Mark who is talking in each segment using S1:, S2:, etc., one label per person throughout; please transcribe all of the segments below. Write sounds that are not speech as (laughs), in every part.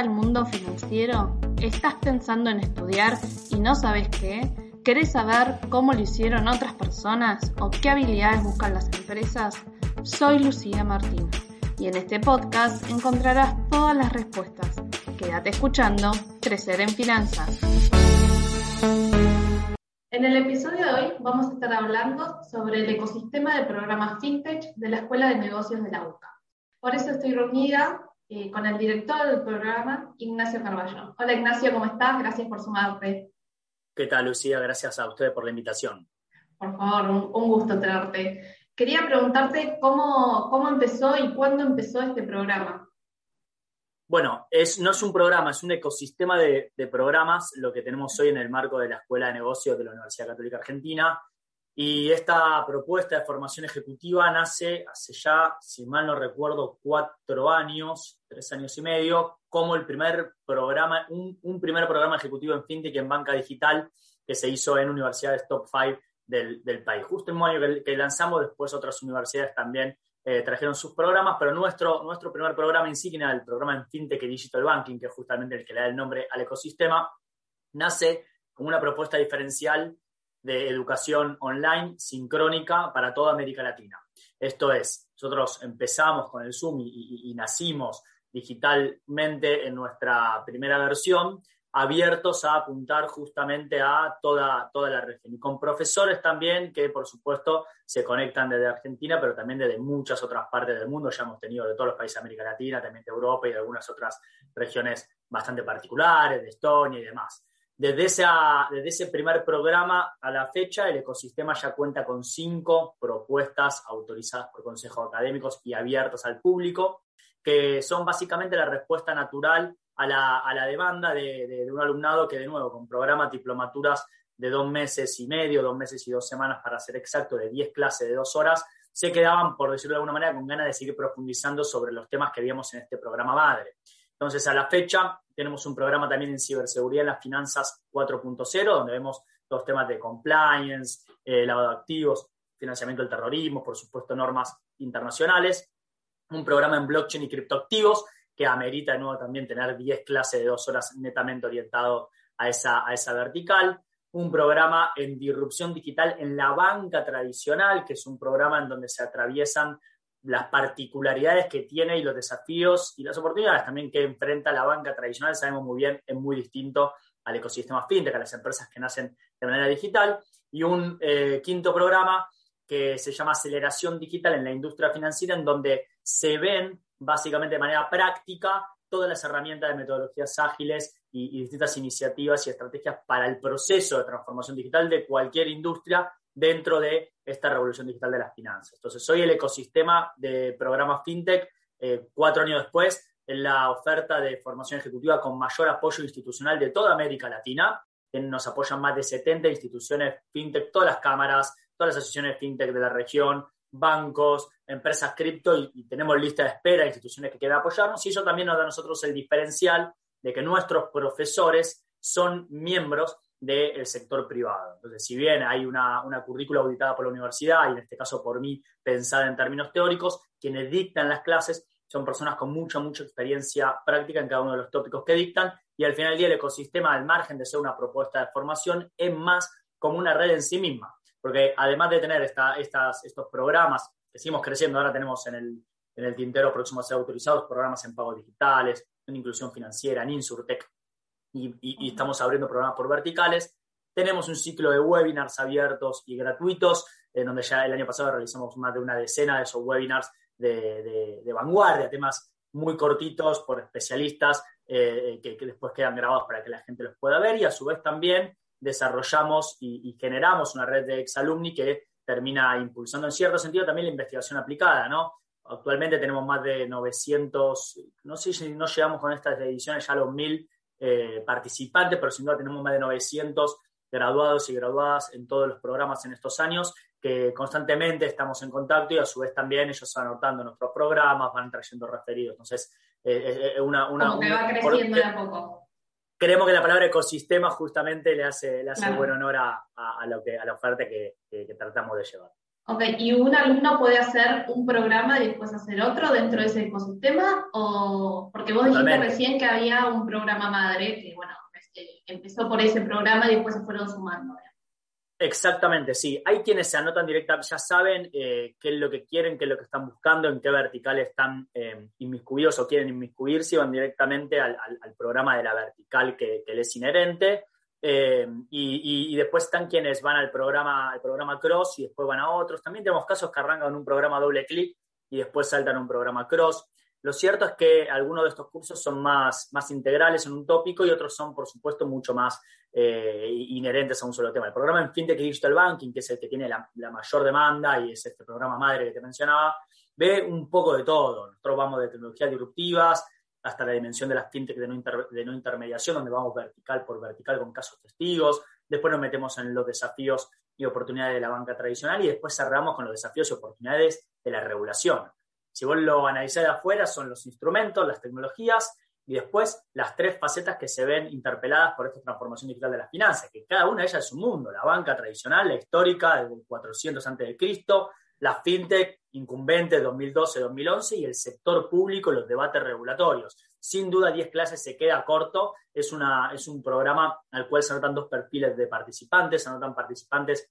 S1: Interesa el mundo financiero? ¿Estás pensando en estudiar y no sabes qué? ¿Querés saber cómo lo hicieron otras personas o qué habilidades buscan las empresas? Soy Lucía Martín y en este podcast encontrarás todas las respuestas. Quédate escuchando Crecer en Finanzas. En el episodio de hoy vamos a estar hablando sobre el ecosistema de programas FinTech de la Escuela de Negocios de la UCA. Por eso estoy reunida eh, con el director del programa, Ignacio Carballo. Hola Ignacio, ¿cómo estás? Gracias por sumarte.
S2: ¿Qué tal, Lucía? Gracias a ustedes por la invitación.
S1: Por favor, un, gusto tenerte. Quería preguntarte cómo, cómo empezó y cuándo empezó este programa.
S2: Bueno, es, no es un programa, es un ecosistema de, de, programas lo que tenemos hoy en el marco de la Escuela de Negocios de la Universidad Católica Argentina. Y esta propuesta de formación ejecutiva nace hace ya, si mal no recuerdo, cuatro años, tres años y medio, como el primer programa, un, primer programa ejecutivo en FinTech en banca digital que se hizo en universidades top five del, país. Justo el mismo año que, lanzamos, después otras universidades también eh, trajeron sus programas, pero nuestro, nuestro primer programa insignia, el programa en FinTech y Digital Banking, que es justamente el que le da el nombre al ecosistema, nace como una propuesta diferencial de educación online sincrónica para toda América Latina. Esto es, nosotros empezamos con el Zoom y, nacimos digitalmente en nuestra primera versión, abiertos a apuntar justamente a toda, toda la región. Y con profesores también que, por supuesto, se conectan desde Argentina, pero también desde muchas otras partes del mundo. Ya hemos tenido de todos los países de América Latina, también de Europa y de algunas otras regiones bastante particulares, de Estonia y demás. Desde, desde ese primer programa a la fecha, el ecosistema ya cuenta con cinco propuestas autorizadas por consejos académicos y abiertas al público, que son básicamente la respuesta natural a la, demanda de, un alumnado que, de nuevo, con programas diplomaturas de dos meses y medio, dos meses y dos semanas, para ser exacto, de diez clases de dos horas, se quedaban, por decirlo de alguna manera, con ganas de seguir profundizando sobre los temas que vimos en este programa madre. Entonces, a la fecha, tenemos un programa también en ciberseguridad en las finanzas 4.0, donde vemos los temas de compliance, eh, lavado de activos, financiamiento del terrorismo, por supuesto, normas internacionales. Un programa en blockchain y criptoactivos que amerita de nuevo también tener 10 clases de dos horas netamente orientado a esa, a esa vertical. Un programa en disrupción digital en la banca tradicional, que es un programa en donde se atraviesan las particularidades que tiene y los desafíos y las oportunidades también que enfrenta la banca tradicional, sabemos muy bien, es muy distinto al ecosistema fintech, a las empresas que nacen de manera digital. Y un eh, quinto programa que se llama Aceleración Digital en la Industria Financiera, en donde se ven básicamente de manera práctica todas las herramientas de metodologías ágiles y, y distintas iniciativas y estrategias para el proceso de transformación digital de cualquier industria dentro de esta revolución digital de las finanzas. Entonces, soy el ecosistema de programas FinTech, eh, cuatro años después, en la oferta de formación ejecutiva con mayor apoyo institucional de toda América Latina. Nos apoyan más de 70 instituciones FinTech, todas las cámaras, todas las asociaciones FinTech de la región, bancos, empresas cripto y, tenemos lista de espera, instituciones que quieran apoyarnos. Y eso también nos da a nosotros el diferencial de que nuestros profesores son miembros del sector privado. Entonces, si bien hay una, una currícula auditada por la universidad y en este caso por mí pensada en términos teóricos, quienes dictan las clases son personas con mucha, mucha experiencia práctica en cada uno de los tópicos que dictan y al final del día el ecosistema, al margen de ser una propuesta de formación, es más como una red en sí misma. Porque además de tener esta, estas, estos programas que seguimos creciendo, ahora tenemos en el, en el tintero próximo a ser autorizados programas en pagos digitales, en inclusión financiera, en Insurtech, y, estamos abriendo programas por verticales. Tenemos un ciclo de webinars abiertos y gratuitos, en donde ya el año pasado realizamos más de una decena de esos webinars de, vanguardia, temas muy cortitos por especialistas eh, que, después quedan grabados para que la gente los pueda ver y a su vez también desarrollamos y, generamos una red de exalumni que termina impulsando en cierto sentido también la investigación aplicada, ¿no? actualmente tenemos más de 900, no sé si no llegamos con estas ediciones ya a los 1000 eh, participantes, pero sin duda tenemos más de 900 graduados y graduadas en todos los programas en estos años, que constantemente estamos en contacto y a su vez también ellos van anotando nuestros programas, van trayendo referidos. Entonces, eh, eh una... una
S1: Como que va creciendo de a poco.
S2: Creemos que la palabra ecosistema justamente le hace, le hace buen honor a, lo que, a la oferta que tratamos de llevar.
S1: Ok, ¿y un alumno puede hacer un programa y después hacer otro dentro de ese ecosistema? O, porque vos dijiste recién que había un programa madre que, bueno, este, empezó por ese programa y después se fueron sumando.
S2: Exactamente, sí. Hay quienes se anotan directamente, ya saben eh, qué es lo que quieren, qué es lo que están buscando, en qué vertical están eh, inmiscuidos o quieren inmiscuirse y van directamente al, programa de la vertical que, que les es inherente. Eh, y, después están quienes van al programa, al programa Cross y después van a otros. También tenemos casos que arrancan un programa doble clic y después saltan a un programa Cross. Lo cierto es que algunos de estos cursos son más, más integrales en un tópico y otros son, por supuesto, mucho más eh, inherentes a un solo tema. El programa en FinTech Digital Banking, que es el que tiene la, la, mayor demanda y es este programa madre que te mencionaba, ve un poco de todo. Nosotros vamos de tecnologías disruptivas, hasta la dimensión de las fintech de no, intermediación, donde vamos vertical por vertical con casos testigos. Después nos metemos en los desafíos y oportunidades de la banca tradicional y después cerramos con los desafíos y oportunidades de la regulación. Si vos lo analizás de afuera, son los instrumentos, las tecnologías y después las tres facetas que se ven interpeladas por esta transformación digital de las finanzas, que cada una de ellas es un mundo, la banca tradicional, la histórica, del 400 a.C., la fintech incumbente 2012-2011 y el sector público, los debates regulatorios. Sin duda, 10 clases se queda corto. Es, una, es un programa al cual se anotan dos perfiles de participantes. Se anotan participantes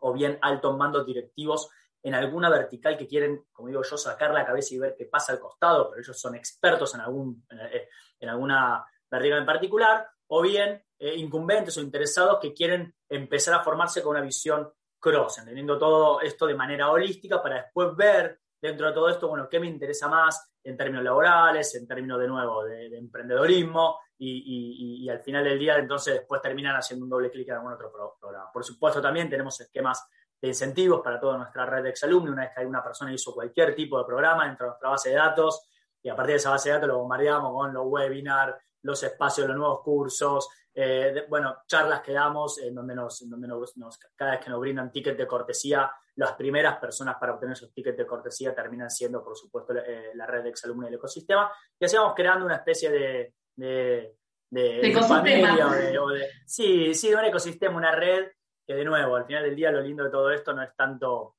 S2: o bien altos mandos directivos en alguna vertical que quieren, como digo yo, sacar la cabeza y ver qué pasa al costado, pero ellos son expertos en, algún, en eh, alguna vertical en particular, o bien eh, incumbentes o interesados que quieren empezar a formarse con una visión cross, entendiendo todo esto de manera holística para después ver dentro de todo esto, bueno, qué me interesa más en términos laborales, en términos de nuevo de, emprendedorismo y, al final del día entonces después terminan haciendo un doble clic en algún otro programa. Por supuesto también tenemos esquemas de incentivos para toda nuestra red de exalumnos. Una vez que una persona hizo cualquier tipo de programa dentro de nuestra base de datos y a partir de esa base de datos lo bombardeamos con los webinars, los espacios, los nuevos cursos, eh, bueno, charlas que damos en donde, nos, donde nos, cada vez que nos brindan tickets de cortesía, las primeras personas para obtener esos tickets de cortesía terminan siendo, por supuesto, eh, la red de exalumnos del ecosistema. Y así vamos creando una especie de, de,
S1: de, familia.
S2: sí, sí, de un ecosistema, una red que, de nuevo, al final del día, lo lindo de todo esto no es tanto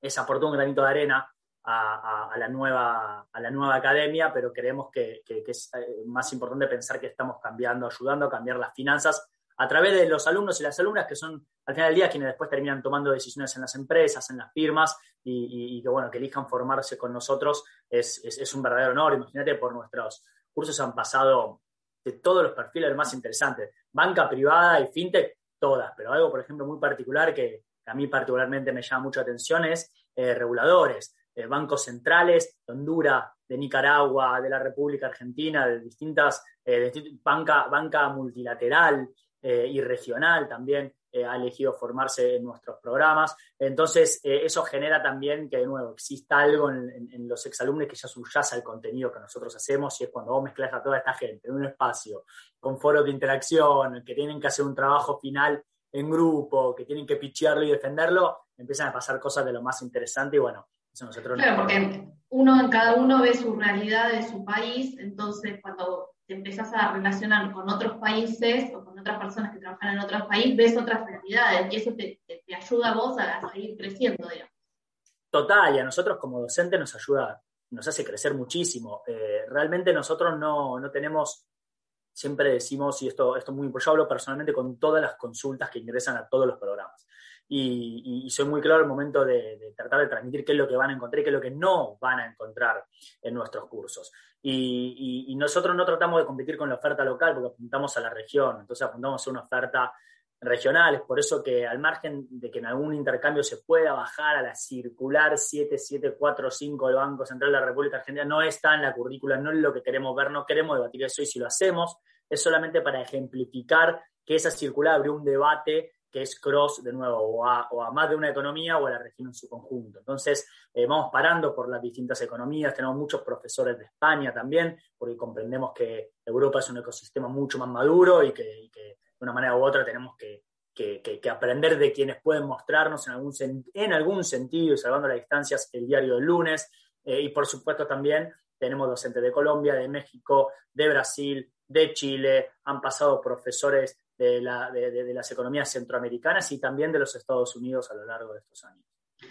S2: es aportar un granito de arena, a, la nueva, a la nueva academia, pero creemos que, es eh, más importante pensar que estamos cambiando, ayudando a cambiar las finanzas a través de los alumnos y las alumnas que son al final del día quienes después terminan tomando decisiones en las empresas, en las firmas y, que bueno, que elijan formarse con nosotros es, es, un verdadero honor. Imagínate, por nuestros cursos han pasado de todos los perfiles más interesantes, banca privada y fintech, todas, pero algo, por ejemplo, muy particular que, a mí particularmente me llama mucha atención es eh, reguladores. Eh, bancos centrales de Honduras, de Nicaragua, de la República Argentina, de distintas, eh, banca, banca multilateral eh, y regional también ha elegido formarse en nuestros programas. Entonces, eso genera también que, de nuevo, exista algo en, los exalumnos que ya subyace al contenido que nosotros hacemos y es cuando vos mezclas a toda esta gente en un espacio con foros de interacción, que tienen que hacer un trabajo final en grupo, que tienen que pichearlo y defenderlo, empiezan a pasar cosas de lo más interesante y bueno,
S1: claro, porque uno en cada uno ve su realidad de su país, entonces cuando te empezás a relacionar con otros países o con otras personas que trabajan en otros países, ves otras realidades y eso te, ayuda a vos a, seguir creciendo, digamos.
S2: Total, y a nosotros como docentes nos ayuda, nos hace crecer muchísimo. Eh, realmente nosotros no, no tenemos siempre decimos, y esto, esto es muy importante, yo hablo personalmente con todas las consultas que ingresan a todos los programas y, soy muy claro el momento de, tratar de transmitir qué es lo que van a encontrar y qué es lo que no van a encontrar en nuestros cursos. Y, nosotros no tratamos de competir con la oferta local porque apuntamos a la región, entonces apuntamos a una oferta regional, es por eso que al margen de que en algún intercambio se pueda bajar a la circular 7745 del Banco Central de la República Argentina, no está en la currícula, no es lo que queremos ver, no queremos debatir eso y si lo hacemos es solamente para ejemplificar que esa circular abrió un debate que es cross, de nuevo, o a, más de una economía o a la región en su conjunto. Entonces, eh, vamos parando por las distintas economías, tenemos muchos profesores de España también, porque comprendemos que Europa es un ecosistema mucho más maduro y que, de una manera u otra tenemos que, aprender de quienes pueden mostrarnos en algún, en algún sentido y salvando las distancias el diario del lunes. Eh, y por supuesto también tenemos docentes de Colombia, de México, de Brasil, de Chile, han pasado profesores de, las economías centroamericanas y también de los Estados Unidos a lo largo de estos años.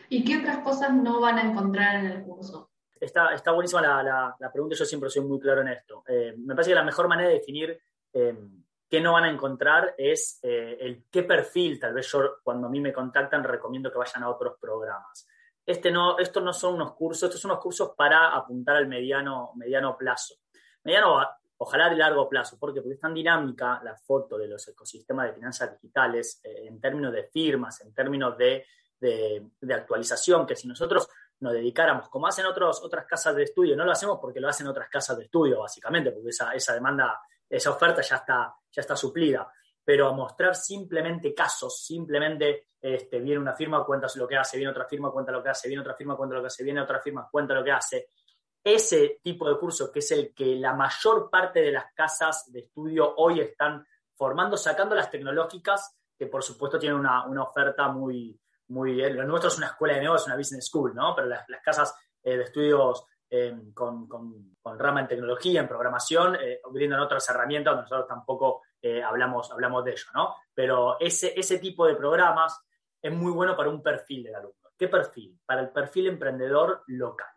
S1: ¿Y qué otras cosas no van a encontrar en el curso?
S2: Está, está buenísima la, pregunta, yo siempre soy muy claro en esto. Eh, me parece que la mejor manera de definir eh, qué no van a encontrar es eh, el qué perfil, tal vez yo cuando a mí me contactan recomiendo que vayan a otros programas. Este no, estos no son unos cursos, estos son unos cursos para apuntar al mediano, mediano plazo. Mediano, ojalá de largo plazo. Porque es tan dinámica la foto de los ecosistemas de finanzas digitales eh, en términos de firmas, en términos de, actualización, que si nosotros nos dedicáramos, como hacen otros, otras casas de estudio, no lo hacemos porque lo hacen otras casas de estudio, básicamente, porque esa, esa demanda, esa oferta ya está, ya está suplida pero a mostrar simplemente casos, simplemente este, viene una firma, cuenta lo que hace, viene otra firma, cuenta lo que hace, viene otra firma, cuenta lo que hace, viene otra firma, cuenta lo que hace. Ese tipo de curso, que es el que la mayor parte de las casas de estudio hoy están formando, sacando las tecnológicas, que por supuesto tienen una, oferta muy, muy... Lo nuestro es una escuela de negocios, una business school, ¿no? Pero las, casas eh, de estudios em, con, rama en tecnología, en programación, eh, brindan otras herramientas nosotros tampoco eh, hablamos, hablamos de ello, ¿no? Pero ese, ese tipo de programas es muy bueno para un perfil del alumno. ¿Qué perfil? Para el perfil emprendedor local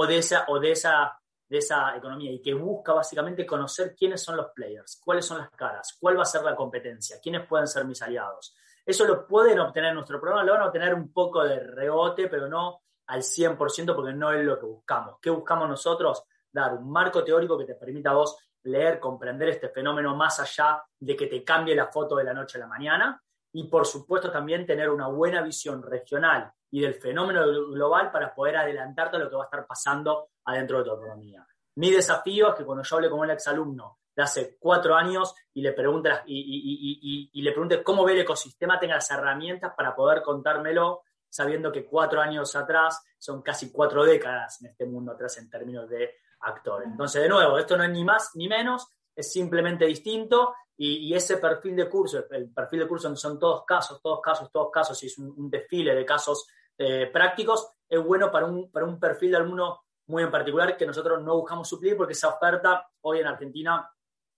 S2: o de esa, o de esa, de esa economía y que busca básicamente conocer quiénes son los players, cuáles son las caras, cuál va a ser la competencia, quiénes pueden ser mis aliados. Eso lo pueden obtener en nuestro programa, lo van a obtener un poco de rebote, pero no al 100% porque no es lo que buscamos. ¿Qué buscamos nosotros? Dar un marco teórico que te permita a vos leer, comprender este fenómeno más allá de que te cambie la foto de la noche a la mañana y por supuesto también tener una buena visión regional y del fenómeno global para poder adelantarte a lo que va a estar pasando adentro de tu economía. Mi desafío es que cuando yo hable con un exalumno de hace cuatro años y le pregunte, y, y, le pregunte cómo ve el ecosistema, tenga las herramientas para poder contármelo, sabiendo que cuatro años atrás son casi cuatro décadas en este mundo atrás en términos de actores. Entonces, de nuevo, esto no es ni más ni menos, es simplemente distinto y, ese perfil de curso, el perfil de curso son todos casos, todos casos, todos casos, y es un, desfile de casos eh, prácticos, es bueno para un, para un perfil de alumno muy en particular que nosotros no buscamos suplir porque esa oferta hoy en Argentina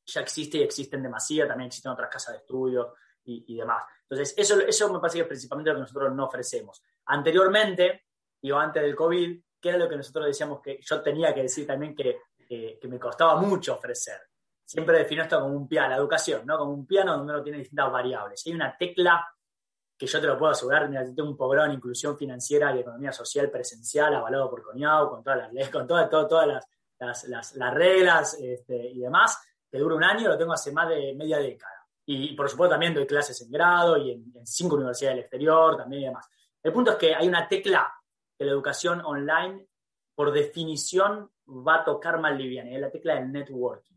S2: ya existe y existe en demasía, también existen otras casas de estudio y, demás. Entonces, eso, eso me parece que es principalmente lo que nosotros no ofrecemos. Anteriormente, o antes del COVID, que era lo que nosotros decíamos que yo tenía que decir también que, que me costaba mucho ofrecer. Siempre defino esto como un piano, la educación, ¿no? Como un piano donde uno tiene distintas variables. hay una tecla que yo te lo puedo asegurar, mira, tengo un programa en inclusión financiera y economía social presencial avalado por CONIAU, con todas las leyes, con todas, todas, las, las, las, reglas este, y demás, que dura un año, lo tengo hace más de media década. Y, por supuesto también doy clases en grado y en, cinco universidades del exterior también y demás. El punto es que hay una tecla la educación online, por definición, va a tocar más liviana, y es la tecla del networking.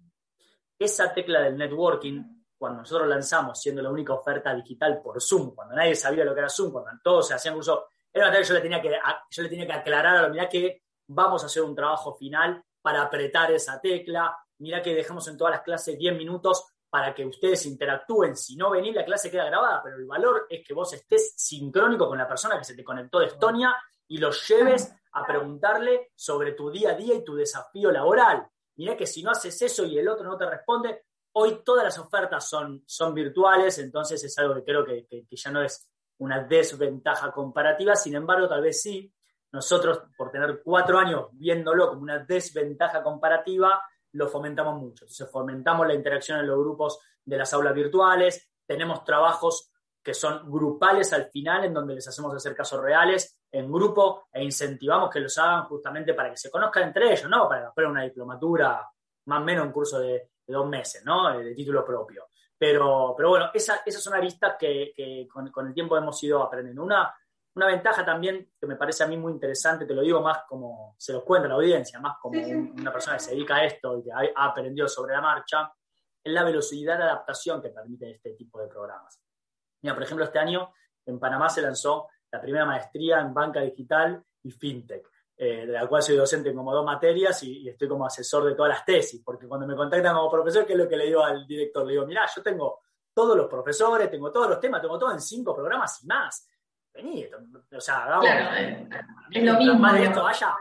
S2: Esa tecla del networking, cuando nosotros lanzamos, siendo la única oferta digital por Zoom, cuando nadie sabía lo que era Zoom, cuando todos se hacían curso, era una que yo le tenía que, yo le tenía que aclarar a la unidad que vamos a hacer un trabajo final para apretar esa tecla. Mira que dejamos en todas las clases 10 minutos para que ustedes interactúen. Si no venís, la clase queda grabada, pero el valor es que vos estés sincrónico con la persona que se te conectó de Estonia y los lleves a preguntarle sobre tu día a día y tu desafío laboral. Mira que si no haces eso y el otro no te responde, hoy todas las ofertas son, son virtuales, entonces es algo que creo que, ya no es una desventaja comparativa, sin embargo, tal vez sí, nosotros por tener cuatro años viéndolo como una desventaja comparativa, lo fomentamos mucho. Entonces fomentamos la interacción en los grupos de las aulas virtuales, tenemos trabajos que son grupales al final, en donde les hacemos hacer casos reales en grupo e incentivamos que los hagan justamente para que se conozcan entre ellos, ¿no? Para hacer una diplomatura, más o menos un curso de, dos meses, ¿no? De título propio. Pero, pero bueno, esas son aristas que, que con, el tiempo hemos ido aprendiendo. Una, una ventaja también que me parece a mí muy interesante, te lo digo más como se los cuenta la audiencia, más como una persona que se dedica a esto y que ha, ha aprendido sobre la marcha, es la velocidad de adaptación que permite este tipo de programas. Mira, por ejemplo, este año en Panamá se lanzó la primera maestría en banca digital y fintech. Eh, de la cual soy docente en como dos materias y, estoy como asesor de todas las tesis, porque cuando me contactan como profesor, ¿qué es lo que le digo al director? Le digo, mira, yo tengo todos los profesores, tengo todos los temas, tengo todo en cinco programas y más. Vení, o sea, hagamos.
S1: Claro, es lo mismo.
S2: Más de esto vaya,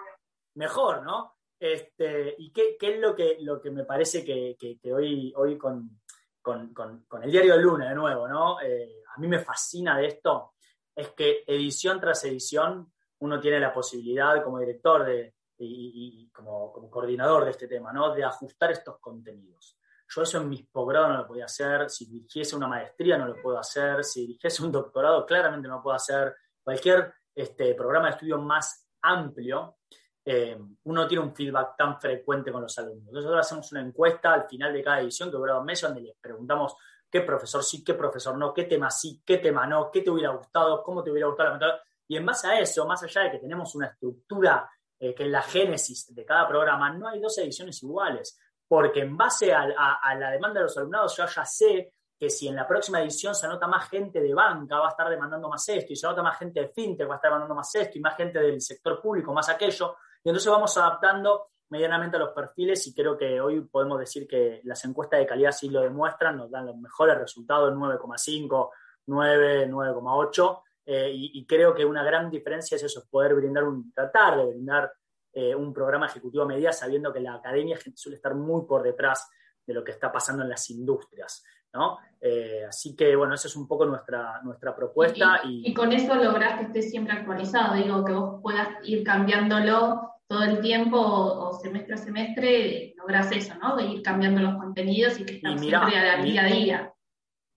S2: mejor, ¿no? Este, ¿Y qué, qué, es lo que, lo que me parece que, que, hoy, hoy con, con, con, el diario de Luna, de nuevo, ¿no? Eh, a mí me fascina de esto, es que edición tras edición uno tiene la posibilidad como director de, y, como, coordinador de este tema, ¿no? De ajustar estos contenidos. Yo eso en mis posgrados no lo podía hacer, si dirigiese una maestría no lo puedo hacer, si dirigiese un doctorado claramente no lo puedo hacer. Cualquier este, programa de estudio más amplio, eh, uno tiene un feedback tan frecuente con los alumnos. Nosotros hacemos una encuesta al final de cada edición que dura dos meses donde les preguntamos qué profesor sí, qué profesor no, qué tema sí, qué tema no, qué te hubiera gustado, cómo te hubiera gustado la metodología. Y en base a eso, más allá de que tenemos una estructura eh, que en la génesis de cada programa, no hay dos ediciones iguales, porque en base a, la demanda de los alumnados yo ya sé que si en la próxima edición se anota más gente de banca, va a estar demandando más esto, y se anota más gente de fintech, va a estar demandando más esto, y más gente del sector público, más aquello, y entonces vamos adaptando medianamente a los perfiles y creo que hoy podemos decir que las encuestas de calidad sí lo demuestran, nos dan los mejores resultados, 9,5, 9, 9,8, eh, y, creo que una gran diferencia es eso, poder brindar un, tratar de brindar eh, un programa ejecutivo a medida sabiendo que la academia suele estar muy por detrás de lo que está pasando en las industrias. ¿no? Eh, así que, bueno, esa es un poco nuestra, nuestra propuesta.
S1: Y, y, con eso lográs que esté siempre actualizado, digo, que vos puedas ir cambiándolo todo el tiempo o, semestre a semestre, lográs eso, ¿no? De ir cambiando los contenidos y que estén siempre a día a día.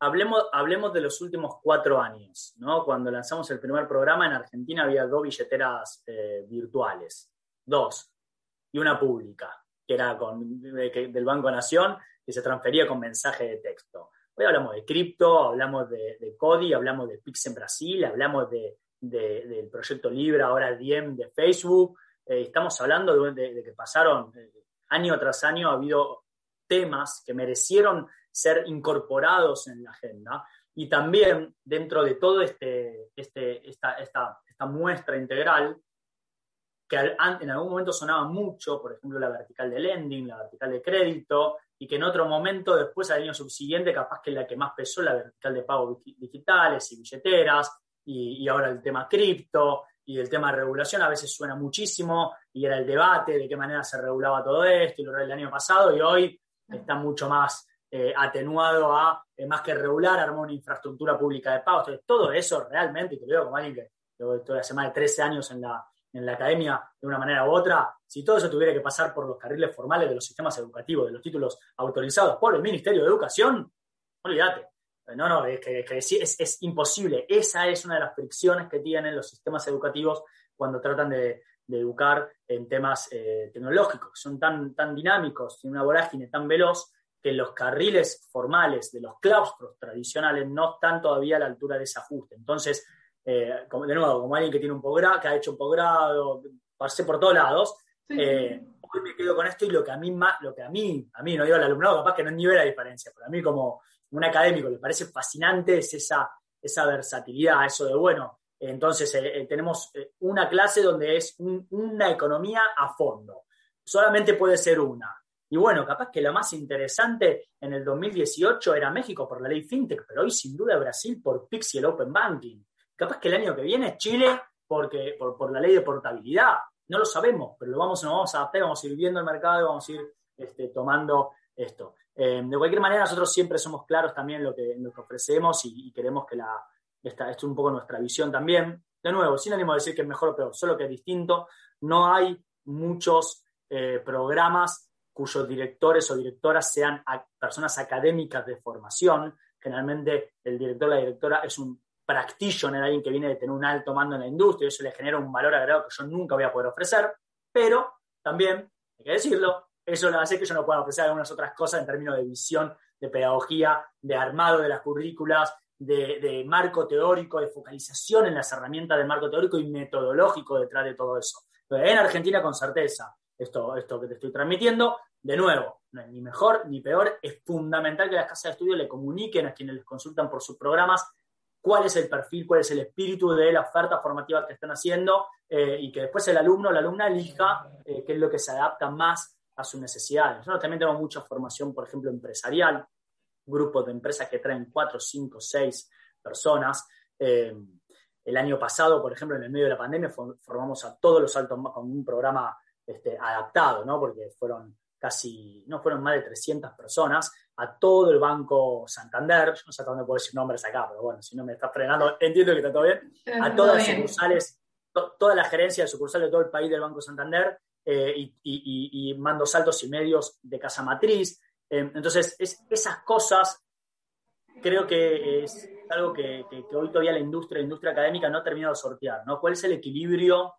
S2: Hablemos, hablemos de los últimos cuatro años, ¿no? Cuando lanzamos el primer programa en Argentina había dos billeteras eh, virtuales, dos, y una pública, que era con, del Banco Nación, que se transfería con mensaje de texto. Hoy hablamos de cripto, hablamos de, de Codi, hablamos de Pix en Brasil, hablamos de, del proyecto Libra, ahora Diem de Facebook. Eh, estamos hablando de, que pasaron eh, año tras año, ha habido temas que merecieron ser incorporados en la agenda. Y también dentro de todo este, este, esta, esta, muestra integral, que en algún momento sonaba mucho, por ejemplo, la vertical de lending, la vertical de crédito, y que en otro momento, después al año subsiguiente, capaz que la que más pesó, la vertical de pagos digitales y billeteras, y, y ahora el tema cripto, y el tema de regulación a veces suena muchísimo, y era el debate de qué manera se regulaba todo esto, y lo del año pasado, y hoy está mucho más eh, atenuado a, eh, más que regular, armar una infraestructura pública de pagos. Entonces, todo eso realmente, y te lo digo como alguien que estoy hace más de 13 años en la, en la academia de una manera u otra, si todo eso tuviera que pasar por los carriles formales de los sistemas educativos, de los títulos autorizados por el Ministerio de Educación, olvídate. No, no, es que, es, imposible. Esa es una de las fricciones que tienen los sistemas educativos cuando tratan de, educar en temas eh, tecnológicos, que son tan, tan dinámicos, en una vorágine tan veloz, que los carriles formales de los claustros tradicionales no están todavía a la altura de ese ajuste. Entonces, eh, de nuevo, como alguien que tiene un posgrado, que ha hecho un posgrado, pasé por todos lados, eh, hoy me quedo con esto y lo que a mí más, lo que a mí, a mí no digo al alumnado, capaz que no ni ve la diferencia, pero a mí como un académico le parece fascinante es esa, esa versatilidad, eso de bueno, entonces eh, tenemos una clase donde es una economía a fondo. Solamente puede ser una. Y bueno, capaz que lo más interesante en el 2018 era México por la ley FinTech, pero hoy sin duda Brasil por PIX y el Open Banking. Capaz que el año que viene es Chile porque, por, la ley de portabilidad. No lo sabemos, pero lo vamos, vamos a adaptar, vamos a ir viendo el mercado y vamos a ir este, tomando esto. Eh, de cualquier manera, nosotros siempre somos claros también en lo que, que ofrecemos y, queremos que la, esta, es un poco nuestra visión también. De nuevo, sin ánimo de decir que es mejor o peor, solo que es distinto. No hay muchos eh, programas cuyos directores o directoras sean personas académicas de formación. Generalmente el director o la directora es un practitioner, alguien que viene de tener un alto mando en la industria, y eso le genera un valor agregado que yo nunca voy a poder ofrecer, pero también, hay que decirlo, eso lo hace que yo no pueda ofrecer algunas otras cosas en términos de visión, de pedagogía, de armado de las currículas, de, marco teórico, de focalización en las herramientas del marco teórico y metodológico detrás de todo eso. en Argentina, con certeza, esto, esto que te estoy transmitiendo. De nuevo, no es ni mejor ni peor, es fundamental que las casas de estudio le comuniquen a quienes les consultan por sus programas cuál es el perfil, cuál es el espíritu de la oferta formativa que están haciendo eh, y que después el alumno o la alumna elija eh, qué es lo que se adapta más a sus necesidades. Nosotros también tenemos mucha formación, por ejemplo, empresarial, grupos de empresas que traen cuatro, cinco, seis personas. Eh, el año pasado, por ejemplo, en el medio de la pandemia, formamos a todos los altos con un programa este, adaptado, ¿no? Porque fueron casi, no fueron más de 300 personas, a todo el Banco Santander, yo no sé hasta dónde puedo decir nombres acá, pero bueno, si no me estás frenando, (laughs) entiendo que está todo bien, a todas las sucursales, toda la gerencia de sucursales de todo el país del Banco Santander eh, y, mando saltos y medios de casa matriz. Eh, entonces, esas cosas creo que es algo que, hoy todavía la industria, la industria académica no ha terminado de sortear, ¿no? ¿Cuál es el equilibrio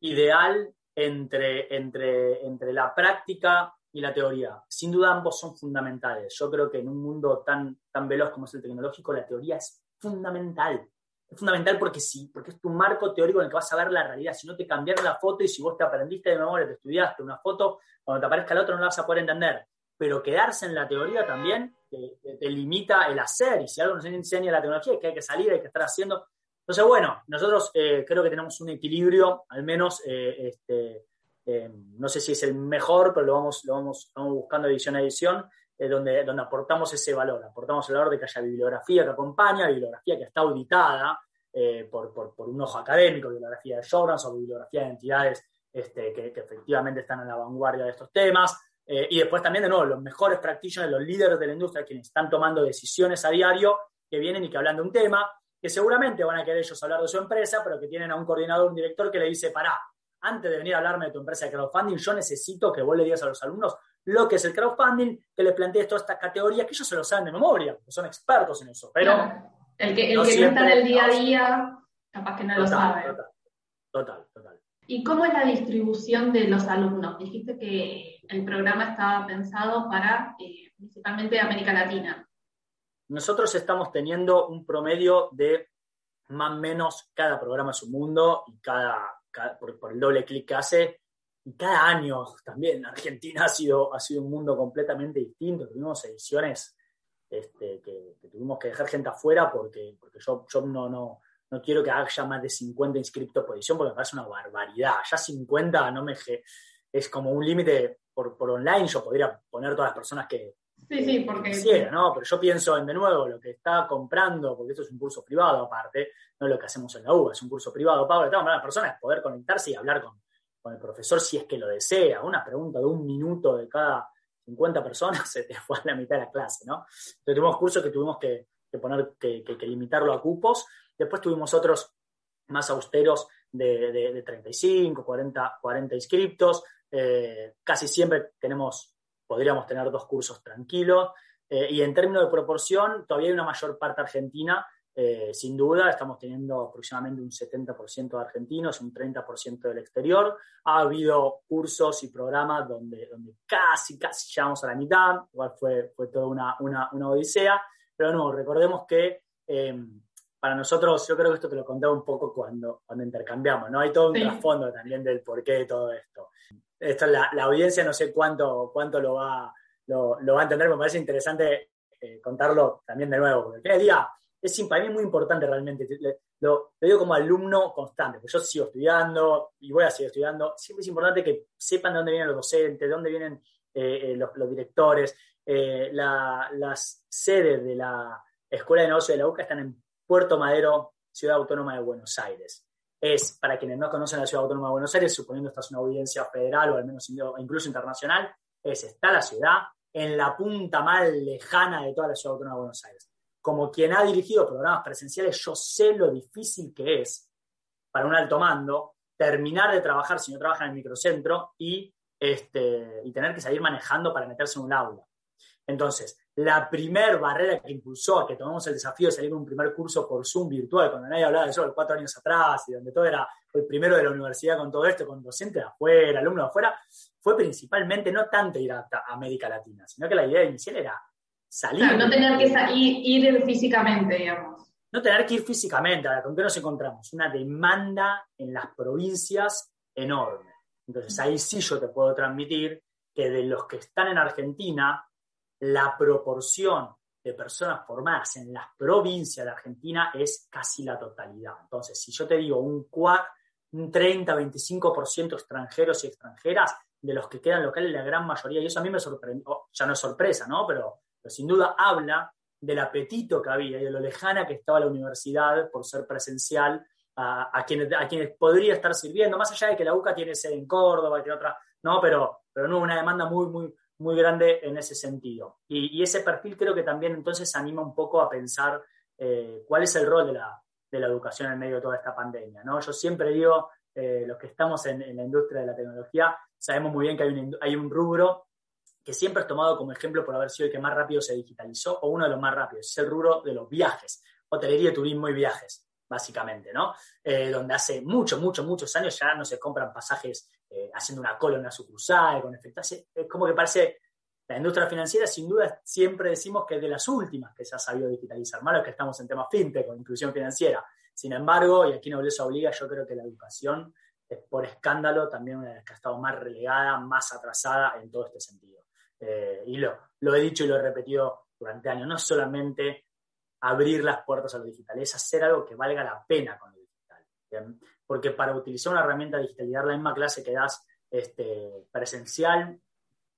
S2: ideal entre, entre, entre la práctica y la teoría? Sin duda ambos son fundamentales. Yo creo que en un mundo tan, tan veloz como es el tecnológico, la teoría es fundamental. Es fundamental porque sí, porque es tu marco teórico en el que vas a ver la realidad. Si no te cambiaron la foto y si vos te aprendiste de memoria, te estudiaste una foto, cuando te aparezca la otra no la vas a poder entender. Pero quedarse en la teoría también te, limita el hacer. Y si algo nos enseña la tecnología es que hay que salir, hay que estar haciendo. Entonces, bueno, nosotros eh, creo que tenemos un equilibrio, al menos, eh, este, eh, no sé si es el mejor, pero lo vamos, lo vamos, buscando edición a edición, donde, donde aportamos ese valor, aportamos el valor de que haya bibliografía que acompaña, bibliografía que está auditada por, por, un ojo académico, bibliografía de journals o bibliografía de entidades este, que, efectivamente están en la vanguardia de estos temas. Eh, y después también, de nuevo, los mejores practitioners, los líderes de la industria, quienes están tomando decisiones a diario, que vienen y que hablan de un tema, que seguramente van a querer ellos hablar de su empresa, pero que tienen a un coordinador, un director que le dice, pará, antes de venir a hablarme de tu empresa de crowdfunding, yo necesito que vos le digas a los alumnos lo que es el crowdfunding, que le plantees todas estas categorías, que ellos se lo saben de memoria, que son expertos en eso, pero...
S1: El que, no, está en el día a día, capaz que no lo sabe.
S2: total, total.
S1: ¿Y cómo es la distribución de los alumnos? Dijiste que el programa estaba pensado para eh, principalmente América Latina.
S2: Nosotros estamos teniendo un promedio de más o menos cada programa es un mundo y cada, por, el doble clic que hace, y cada año también Argentina (laughs) ha sido, ha sido un mundo completamente distinto. Tuvimos ediciones este, que, tuvimos que dejar gente afuera porque, porque yo, yo no, no, no quiero que haya más de 50 inscriptos por edición porque me parece una barbaridad. Ya 50 no me es como un límite por, online, yo podría poner todas las personas que,
S1: sí, sí, porque...
S2: quisiera, ¿no? Pero yo pienso en, de nuevo, lo que está comprando, porque esto es un curso privado aparte, no es lo que hacemos en la UBA, es un curso privado pago, de todas maneras, la persona es poder conectarse y hablar con, con el profesor si es que lo desea. Una pregunta de un minuto de cada 50 personas (laughs) se te fue a la mitad de la clase, ¿no? Entonces tuvimos cursos que tuvimos que, poner, que, que, limitarlo a cupos Después tuvimos otros más austeros de, 35, 40, 40 inscriptos. Eh, casi siempre tenemos, podríamos tener dos cursos tranquilos. Eh, y en términos de proporción, todavía hay una mayor parte argentina, eh, sin duda. Estamos teniendo aproximadamente un 70% de argentinos, un 30% del exterior. Ha habido cursos y programas donde, donde casi, casi llegamos a la mitad. Igual fue, fue toda una, una, una odisea. Pero no, recordemos que para nosotros, yo creo que esto te lo contaba un poco cuando, cuando intercambiamos, ¿no? Hay todo un trasfondo también del porqué de todo esto. Esto la, la audiencia no sé cuánto, cuánto lo, va, lo, va a entender, me parece interesante eh, contarlo también de nuevo, porque día es para mí muy importante realmente, lo, digo como alumno constante, porque yo sigo estudiando y voy a seguir estudiando, siempre es importante que sepan de dónde vienen los docentes, de dónde vienen eh, eh, los, directores, las sedes de la Escuela de Negocios de la UCA están en Puerto Madero, Ciudad Autónoma de Buenos Aires. Es, para quienes no conocen la Ciudad Autónoma de Buenos Aires, suponiendo esta es una audiencia federal o al menos incluso internacional, es, está la ciudad en la punta más lejana de toda la Ciudad Autónoma de Buenos Aires. Como quien ha dirigido programas presenciales, yo sé lo difícil que es para un alto mando terminar de trabajar si no trabaja en el microcentro y, este, tener que salir manejando para meterse en un aula. Entonces, la primer barrera que impulsó a que tomamos el desafío de salir con un primer curso por Zoom virtual, cuando nadie hablaba de eso cuatro años atrás y donde todo era el primero de la universidad con todo esto, con docentes de afuera, alumnos de afuera, fue principalmente no tanto ir a, América Latina, sino que la idea inicial era salir.
S1: no tener que ir, ir físicamente, digamos.
S2: No tener que ir físicamente. Ahora, ¿con qué nos encontramos? Una demanda en las provincias enorme. Entonces ahí sí yo te puedo transmitir que de los que están en Argentina, la proporción de personas formadas en las provincias de Argentina es casi la totalidad. Entonces, si yo te digo un, un 30, 25% extranjeros y extranjeras, de los que quedan locales, la gran mayoría, y eso a mí me sorprendió, ya no es sorpresa, ¿no? Pero, pero sin duda habla del apetito que había y de lo lejana que estaba la universidad por ser presencial a, quienes, podría estar sirviendo, más allá de que la UCA tiene sede en Córdoba, y otra, no, pero, pero no, una demanda muy, muy, muy grande en ese sentido. Y, ese perfil creo que también entonces anima un poco a pensar eh, cuál es el rol de la, de la, educación en medio de toda esta pandemia. ¿no? Yo siempre digo, eh, los que estamos en, la industria de la tecnología, sabemos muy bien que hay un, hay un rubro que siempre es tomado como ejemplo por haber sido el que más rápido se digitalizó o uno de los más rápidos, es el rubro de los viajes, hotelería, turismo y viajes básicamente, ¿no? Eh, donde hace muchos, muchos, muchos años ya no se compran pasajes eh, haciendo una cola en una sucursal, con efecto. Es como que parece, la industria financiera sin duda siempre decimos que es de las últimas que se ha sabido digitalizar, malo que estamos en temas fintech con inclusión financiera. Sin embargo, y aquí no les obliga, yo creo que la educación es por escándalo también una de las que ha estado más relegada, más atrasada en todo este sentido. Eh, y lo, lo he dicho y lo he repetido durante años, no solamente abrir las puertas a lo digital, es hacer algo que valga la pena con lo digital. Porque para utilizar una herramienta digital y dar la misma clase que das este, presencial,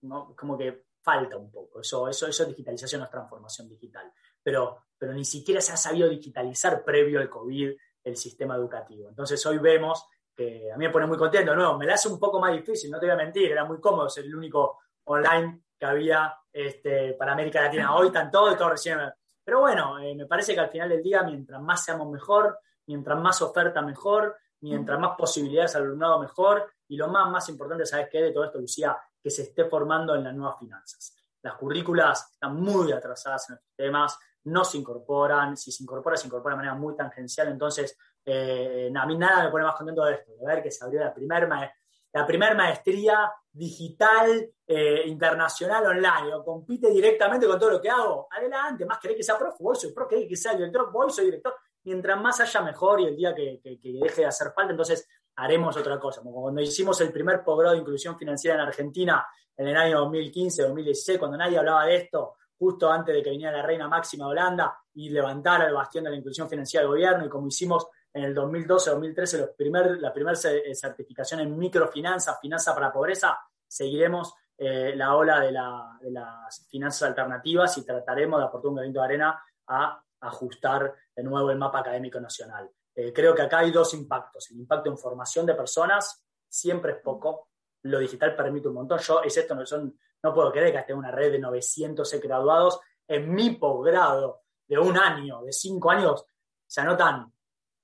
S2: ¿no? como que falta un poco. Eso, eso, eso es digitalización, no es transformación digital. Pero, pero ni siquiera se ha sabido digitalizar previo al COVID el sistema educativo. Entonces hoy vemos que a mí me pone muy contento, no, me la hace un poco más difícil, no te voy a mentir, era muy cómodo ser el único online que había este, para América Latina. Hoy están todos todos recién pero bueno, eh, me parece que al final del día, mientras más seamos mejor, mientras más oferta mejor, mientras más posibilidades al alumnado mejor, y lo más, más importante, ¿sabes qué? De todo esto, Lucía, que se esté formando en las nuevas finanzas. Las currículas están muy atrasadas en estos temas, no se incorporan, si se incorpora, se incorpora de manera muy tangencial, entonces eh, a mí nada me pone más contento de esto, de ver que se abrió la primera la primera maestría digital eh, internacional online, compite directamente con todo lo que hago, adelante, más querés que sea profe, voy soy profe, que sea director, voy soy director, mientras más haya mejor y el día que, deje de hacer falta, entonces haremos otra cosa. Como cuando hicimos el primer posgrado de inclusión financiera en Argentina en el año 2015, 2016, cuando nadie hablaba de esto, justo antes de que viniera la reina máxima de Holanda y levantara el bastión de la inclusión financiera del gobierno, y como hicimos en el 2012-2013 primer, la primera eh, certificación en microfinanzas, finanza para pobreza, seguiremos eh, la ola de, las finanzas alternativas y trataremos de aportar un granito de arena a ajustar de nuevo el mapa académico nacional. Eh, creo que acá hay dos impactos. El impacto en formación de personas siempre es poco. Lo digital permite un montón. Yo, es esto, no, son, no puedo creer que esté una red de 900 graduados. En mi posgrado de un año, de cinco años, se anotan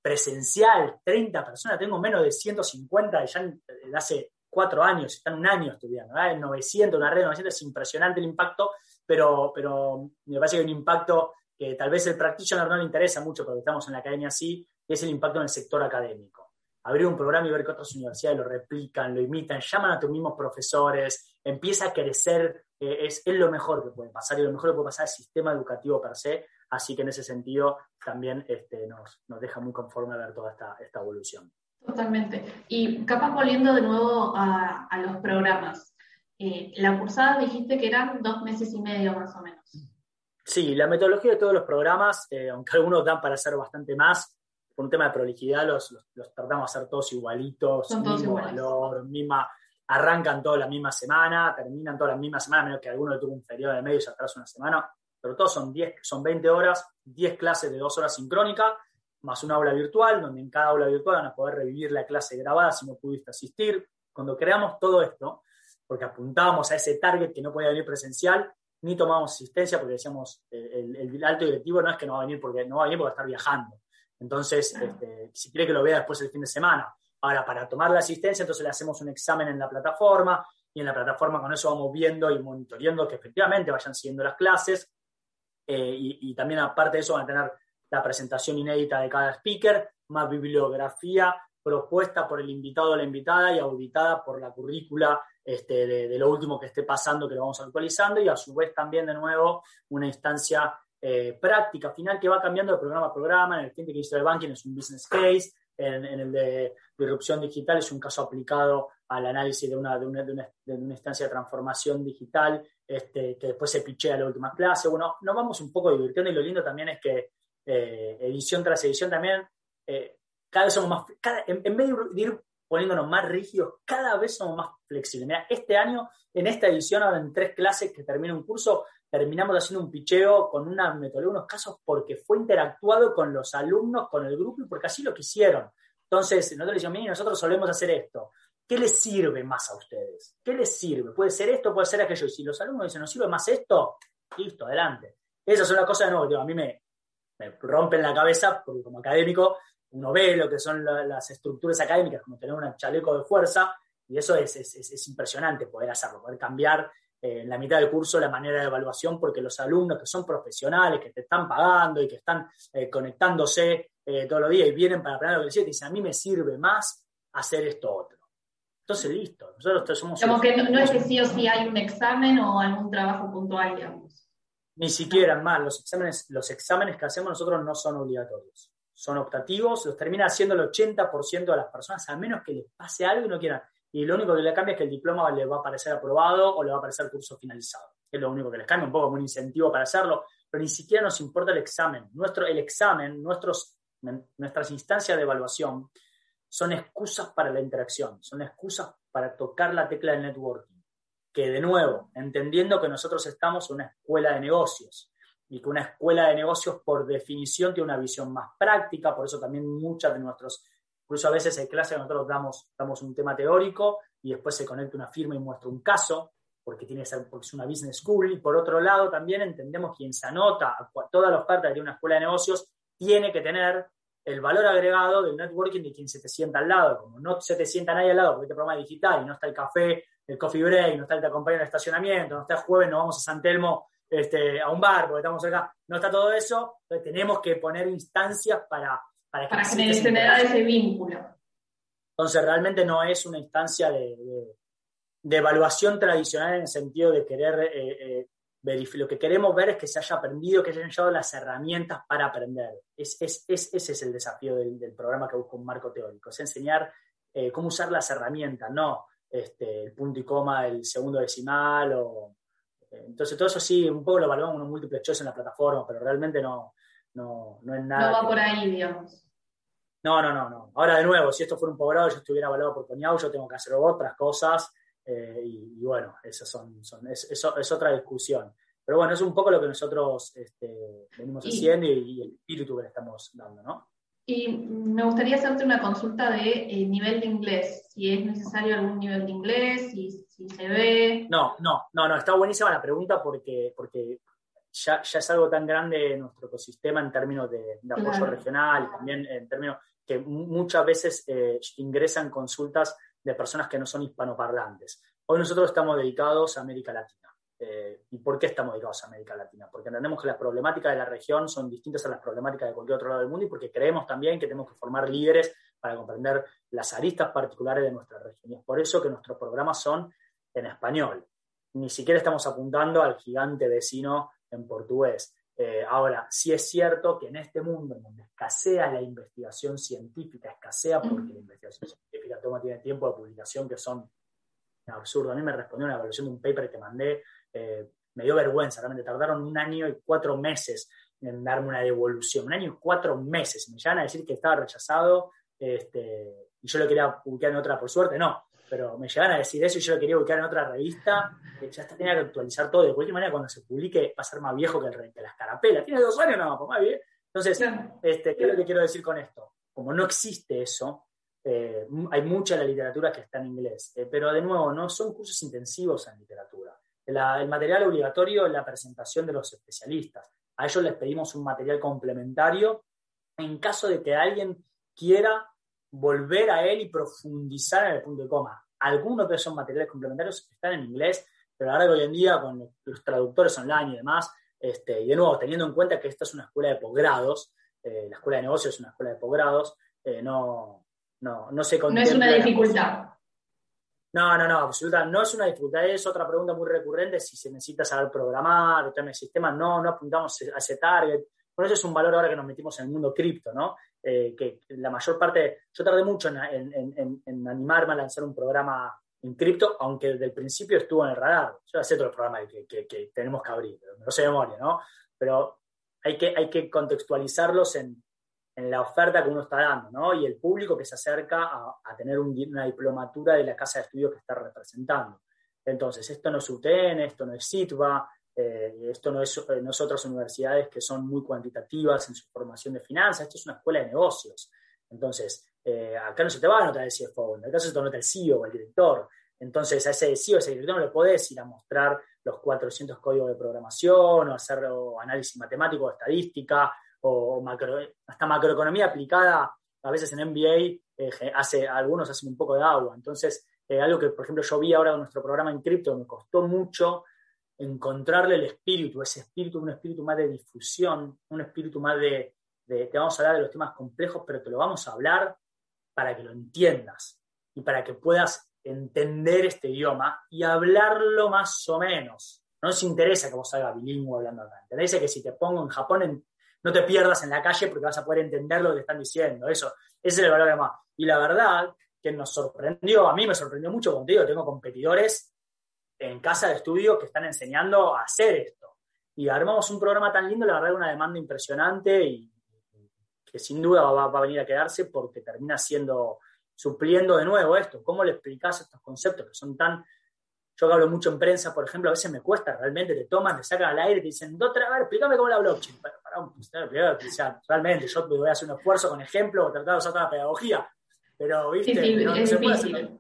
S2: presencial, 30 personas, tengo menos de 150 ya eh, hace cuatro años, están un año estudiando, en 900, una red de 900, es impresionante el impacto, pero, pero me parece que hay un impacto que tal vez el practitioner no le interesa mucho, porque estamos en la academia sí, y es el impacto en el sector académico. Abrir un programa y ver que otras universidades lo replican, lo imitan, llaman a tus mismos profesores, empieza a crecer, eh, es, es, lo mejor que puede pasar y lo mejor que puede pasar al sistema educativo per se, Así que en ese sentido también este, nos, deja muy conforme ver toda esta, evolución.
S1: Totalmente. Y capaz volviendo de nuevo a, los programas. Eh, la cursada dijiste que eran dos meses y medio más o menos.
S2: Sí, la metodología de todos los programas, eh, aunque algunos dan para hacer bastante más, por un tema de prolijidad los, tratamos de hacer todos igualitos, mismo valor, misma, arrancan toda la misma semana, terminan toda la misma semana, menos que alguno tuvo un periodo de medio y se atrasa una semana pero todos son, 10, son 20 horas, 10 clases de 2 horas sincrónica, más una aula virtual, donde en cada aula virtual van a poder revivir la clase grabada si no pudiste asistir. Cuando creamos todo esto, porque apuntábamos a ese target que no podía venir presencial, ni tomamos asistencia porque decíamos, el, el, alto directivo no es que no va a venir porque no va a venir porque va a estar viajando. Entonces, este, si quiere que lo vea después del fin de semana. Ahora, para tomar la asistencia, entonces le hacemos un examen en la plataforma y en la plataforma con eso vamos viendo y monitoreando que efectivamente vayan siguiendo las clases eh, y, también aparte de eso van a tener la presentación inédita de cada speaker, más bibliografía propuesta por el invitado o la invitada y auditada por la currícula este, de, lo último que esté pasando, que lo vamos actualizando, y a su vez también de nuevo una instancia eh, práctica final que va cambiando de programa a programa. En el Fintech Digital Banking es un business case, en, el de disrupción digital es un caso aplicado al análisis de una, de una, de una, instancia de transformación digital, este, que después se pichea la última clase. Bueno, nos vamos un poco divirtiendo y lo lindo también es que eh, edición tras edición también, eh, cada vez somos más, en, vez de ir poniéndonos más rígidos, cada vez somos más flexibles. Mira, este año, en esta edición, ahora en tres clases que termina un curso, terminamos haciendo un picheo con una metodología, unos casos porque fue interactuado con los alumnos, con el grupo y porque así lo quisieron. Entonces, nosotros decimos, miren, nosotros solemos hacer esto. ¿Qué les sirve más a ustedes? ¿Qué les sirve? Puede ser esto, puede ser aquello. Y si los alumnos dicen, ¿nos sirve más esto? Listo, adelante. Esa es una cosa de nuevo, a mí me, me rompen la cabeza, porque como académico uno ve lo que son las estructuras académicas, como tener un chaleco de fuerza, y eso es, es, impresionante poder hacerlo, poder cambiar eh, en la mitad del curso la manera de evaluación, porque los alumnos que son profesionales, que te están pagando y que están eh, conectándose eh, todos los días y vienen para aprender lo que decía, dicen, a mí me sirve más hacer esto otro. Entonces, listo, nosotros somos...
S1: Como que no, es que sí o sí hay un examen o algún trabajo puntual, digamos.
S2: Ni siquiera, más, los exámenes, los exámenes que hacemos nosotros no son obligatorios. Son optativos, los termina haciendo el 80% de las personas, a menos que les pase algo y no quieran. Y lo único que le cambia es que el diploma le va a parecer aprobado o le va a parecer curso finalizado. Es lo único que les cambia, un poco como un incentivo para hacerlo, pero ni siquiera nos importa el examen. Nuestro, el examen, nuestros, nuestras instancias de evaluación son excusas para la interacción, son excusas para tocar la tecla del networking. Que de nuevo, entendiendo que nosotros estamos en una escuela de negocios y que una escuela de negocios por definición tiene una visión más práctica, por eso también muchas de nuestros, incluso a veces en clase nosotros damos, damos un tema teórico y después se conecta una firma y muestra un caso, porque, tiene ser, porque es una business school, y por otro lado también entendemos quien se anota a todas las partes de una escuela de negocios tiene que tener el valor agregado del networking de quien se te sienta al lado. Como no se te sienta nadie al lado porque este programa es digital y no está el café el coffee break, no está el te acompaña en el estacionamiento, no está el jueves, no vamos a San Telmo este, a un bar porque estamos acá, no está todo eso, entonces tenemos que poner instancias para,
S1: para que para generar ese vínculo.
S2: Entonces realmente no es una instancia de, de, evaluación tradicional en el sentido de querer eh, eh. Lo que queremos ver es que se haya aprendido, que se hayan llevado las herramientas para aprender. Es, es, es, ese es el desafío del, del, programa que busca un marco teórico, es enseñar eh, cómo usar las herramientas, no este, el punto y coma, el segundo decimal. O, eh, entonces, todo eso sí, un poco lo evaluamos en un múltiple choice en la plataforma, pero realmente no, no, no es nada.
S1: No va por ahí, digamos.
S2: No, no, no, no. Ahora, de nuevo, si esto fuera un posgrado, yo estuviera evaluado por Coñau, yo tengo que hacer otras cosas. Eh, y, bueno, esas son, son es, es, otra discusión. Pero bueno, es un poco lo que nosotros este, venimos haciendo y, y, el espíritu que le estamos dando, ¿no?
S1: Y me gustaría hacerte una consulta de eh, nivel de inglés, si es necesario algún nivel de inglés, si, si, se ve.
S2: No, no, no, no, está buenísima la pregunta porque, porque ya, ya es algo tan grande nuestro ecosistema en términos de, apoyo regional y también en términos que muchas veces eh, ingresan consultas de personas que no son hispanoparlantes. Hoy nosotros estamos dedicados a América Latina. Eh, ¿Y por qué estamos dedicados a América Latina? Porque entendemos que las problemáticas de la región son distintas a las problemáticas de cualquier otro lado del mundo y porque creemos también que tenemos que formar líderes para comprender las aristas particulares de nuestra región. Y es por eso que nuestros programas son en español. Ni siquiera estamos apuntando al gigante vecino en portugués. Eh, ahora, sí es cierto que en este mundo en donde escasea la investigación científica, escasea porque la investigación científica toma tiene tiempo de publicación que son absurdos. A mí me respondió una evaluación de un paper que mandé eh, me dio vergüenza, realmente tardaron un año y cuatro meses en darme una devolución, un año y cuatro meses, me llegan a decir que estaba rechazado este, y yo lo quería publicar en otra, por suerte. No, pero me llegan a decir eso y yo lo quería publicar en otra revista, ya está, tenía que actualizar todo, de cualquier manera cuando se publique va a ser más viejo que, el, que la escarapela, tiene dos años no, pues más bien. Entonces, este, ¿qué es lo que quiero decir con esto? Como no existe eso, eh, hay mucha de la literatura que está en inglés, eh, pero de nuevo, no son cursos intensivos en literatura el material obligatorio es la presentación de los especialistas. A ellos les pedimos un material complementario en caso de que alguien quiera volver a él y profundizar en el punto de coma. Algunos de esos materiales complementarios están en inglés, pero ahora hoy en día con los traductores online y demás, este, y de nuevo, teniendo en cuenta que esta es una escuela de posgrados, eh, la escuela de negocios es una escuela de posgrados, eh, no, no, no se
S1: No es una dificultad.
S2: No, no, no, absolutamente. No es una dificultad. Es otra pregunta muy recurrente. Si se necesita saber programar, tener sistema, no, no apuntamos a ese target. Por eso es un valor ahora que nos metimos en el mundo cripto, ¿no? Eh, que la mayor parte, yo tardé mucho en, animarme a lanzar un programa en cripto, aunque desde el principio estuvo en el radar. Yo sé todo el programa que, que, tenemos que abrir, no sé memoria, ¿no? Pero hay que, hay que contextualizarlos en, en la oferta que uno está dando, ¿no? Y el público que se acerca a, tener una diplomatura de la casa de estudio que está representando. Entonces, esto no es UTN, esto no es SITBA, eh, esto no es, eh, no otras universidades que son muy cuantitativas en su formación de finanzas, esto es una escuela de negocios. Entonces, eh, acá no se te va a anotar el CFO, acá se te anota el CEO o el director. Entonces, a ese CEO, ese director no le podés ir a mostrar los 400 códigos de programación o hacer análisis matemático o estadística o macro, hasta macroeconomía aplicada. A veces en MBA hace, algunos hacen un poco de agua. Entonces, algo que, por ejemplo, yo vi ahora con nuestro programa en cripto, me costó mucho encontrarle el espíritu, ese espíritu, un espíritu más de difusión, un espíritu más de, te vamos a hablar de los temas complejos, pero te lo vamos a hablar para que lo entiendas y para que puedas entender este idioma y hablarlo más o menos. No nos interesa que vos salgas bilingüe hablando acá. Interesa que si te pongo en Japón, no te pierdas en la calle porque vas a poder entender lo que están diciendo. Eso, ese es el valor de más. Y la verdad que nos sorprendió, a mí me sorprendió mucho, digo, tengo competidores en casa de estudio que están enseñando a hacer esto. Y armamos un programa tan lindo, la verdad, una demanda impresionante y que sin duda va, a venir a quedarse porque termina siendo, supliendo de nuevo esto. ¿Cómo le explicas estos conceptos que son tan... Yo que hablo mucho en prensa, por ejemplo, a veces me cuesta, realmente te toman, te sacan al aire y te dicen, otra vez, explícame cómo la blockchain. Para, realmente yo voy a hacer un esfuerzo con ejemplo o tratar de usar toda la pedagogía, pero, viste, no, se puede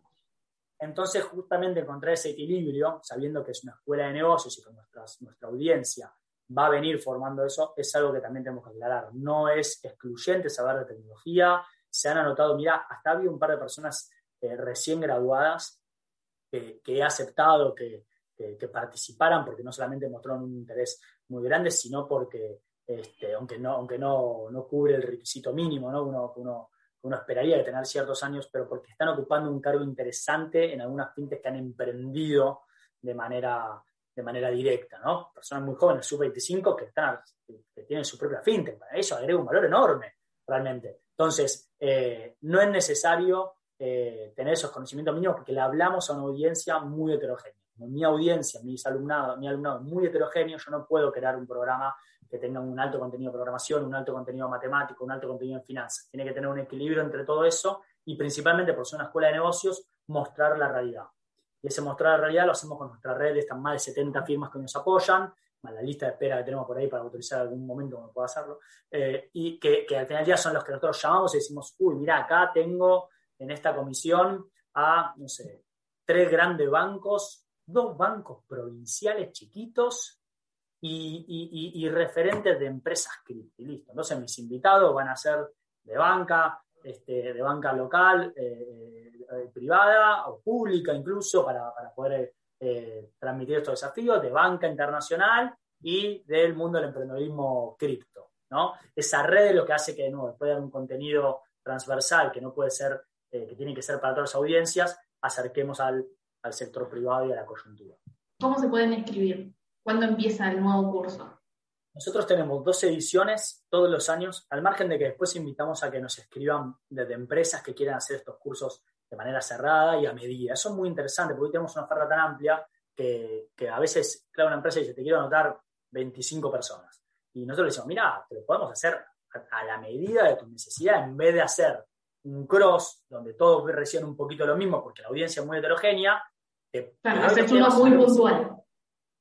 S2: entonces, justamente encontrar ese equilibrio, sabiendo que es una escuela de negocios y que nuestra audiencia va a venir formando eso, es algo que también tenemos que aclarar. No es excluyente saber de tecnología. Se han anotado, mira, hasta había un par de personas eh, recién graduadas que, he aceptado que, participaran porque no solamente mostraron un interés muy grande, sino porque, este, aunque, no, aunque no, no cubre el requisito mínimo, ¿no? uno uno esperaría de tener ciertos años, pero porque están ocupando un cargo interesante en algunas fintechs que han emprendido de manera, de manera directa, ¿no? Personas muy jóvenes, sub-25, que, están, que tienen su propia fintech. Para eso agrega un valor enorme, realmente. Entonces, eh, no es necesario eh, tener esos conocimientos mínimos porque le hablamos a una audiencia muy heterogénea. Mi audiencia, mis alumnado, mi alumnado es muy heterogéneo, yo no puedo crear un programa que tenga un alto contenido de programación, un alto contenido matemático, un alto contenido en finanzas. Tiene que tener un equilibrio entre todo eso y principalmente por ser una escuela de negocios, mostrar la realidad. Y ese mostrar la realidad lo hacemos con nuestra red, están más de 70 firmas que nos apoyan, la lista de espera que tenemos por ahí para autorizar algún momento donde pueda hacerlo, eh, y que, que, al final del día son los que nosotros llamamos y decimos, uy, mira, acá tengo en esta comisión a, no sé, tres grandes bancos, dos bancos provinciales chiquitos y, referentes de empresas cripto. Listo. Entonces mis invitados van a ser de banca, este, de banca local, eh, eh, privada o pública incluso, para, poder eh, transmitir estos desafíos, de banca internacional y del mundo del emprendedorismo cripto. ¿no? Esa red es lo que hace que, de nuevo, después de un contenido transversal que no puede ser, que tiene que ser para todas las audiencias, acerquemos al, al sector privado y a la coyuntura.
S1: ¿Cómo se pueden inscribir? ¿Cuándo empieza el nuevo curso?
S2: Nosotros tenemos dos ediciones todos los años, al margen de que después invitamos a que nos escriban desde empresas que quieran hacer estos cursos de manera cerrada y a medida. Eso es muy interesante porque hoy tenemos una oferta tan amplia que, a veces, claro, una empresa dice, te quiero anotar 25 personas. Y nosotros le decimos, mira, te lo podemos hacer a, la medida de tu necesidad en vez de hacer un cross donde todos reciben un poquito lo mismo porque la audiencia es muy heterogénea.
S1: claro, haces uno muy puntual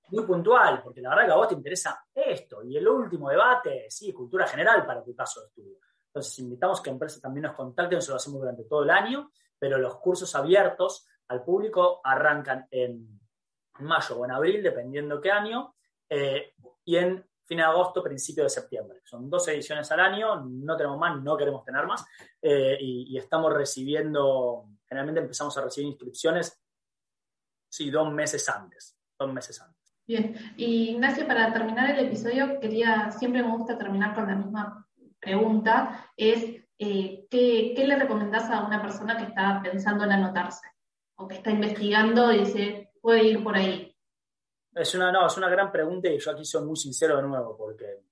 S2: muy puntual, porque la verdad que a vos te interesa esto. Y el último debate, sí, cultura general para tu caso de estudio. Entonces, invitamos que empresas también nos contacten, eso lo hacemos durante todo el año, pero los cursos abiertos al público arrancan en mayo o en abril, dependiendo qué año, eh, y en fin de agosto, principio de septiembre. Son dos ediciones al año, no tenemos más, no queremos tener más, eh, y, estamos recibiendo, generalmente empezamos a recibir inscripciones, sí, dos meses antes, dos meses antes.
S1: Bien, y Ignacio, para terminar el episodio, quería, siempre me gusta terminar con la misma pregunta, es eh, ¿qué, le recomendás a una persona que está pensando en anotarse o que está investigando y dice, puede ir por ahí?
S2: Es una, no, es una gran pregunta y yo aquí soy muy sincero de nuevo, porque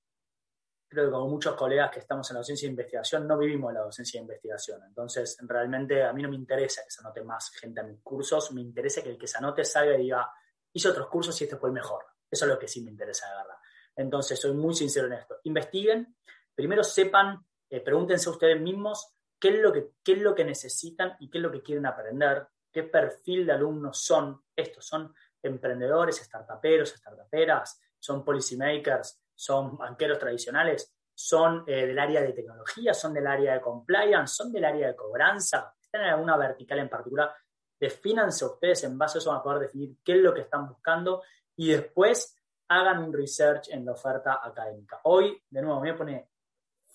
S2: creo que como muchos colegas que estamos en la docencia de investigación, no vivimos la docencia de investigación. Entonces, realmente a mí no me interesa que se anote más gente a mis cursos, me interesa que el que se anote salga y diga, hice otros cursos y este fue el mejor. Eso es lo que sí me interesa de verdad. Entonces, soy muy sincero en esto. Investiguen, primero sepan, eh, pregúntense ustedes mismos qué es, lo que, qué es lo que necesitan y qué es lo que quieren aprender, qué perfil de alumnos son. Estos son emprendedores, startuperos, startuperas, son policymakers, son banqueros tradicionales, son eh, del área de tecnología, son del área de compliance, son del área de cobranza, están en alguna vertical en particular. Defínanse ustedes en base a eso van a poder definir qué es lo que están buscando y después hagan un research en la oferta académica. Hoy, de nuevo, me pone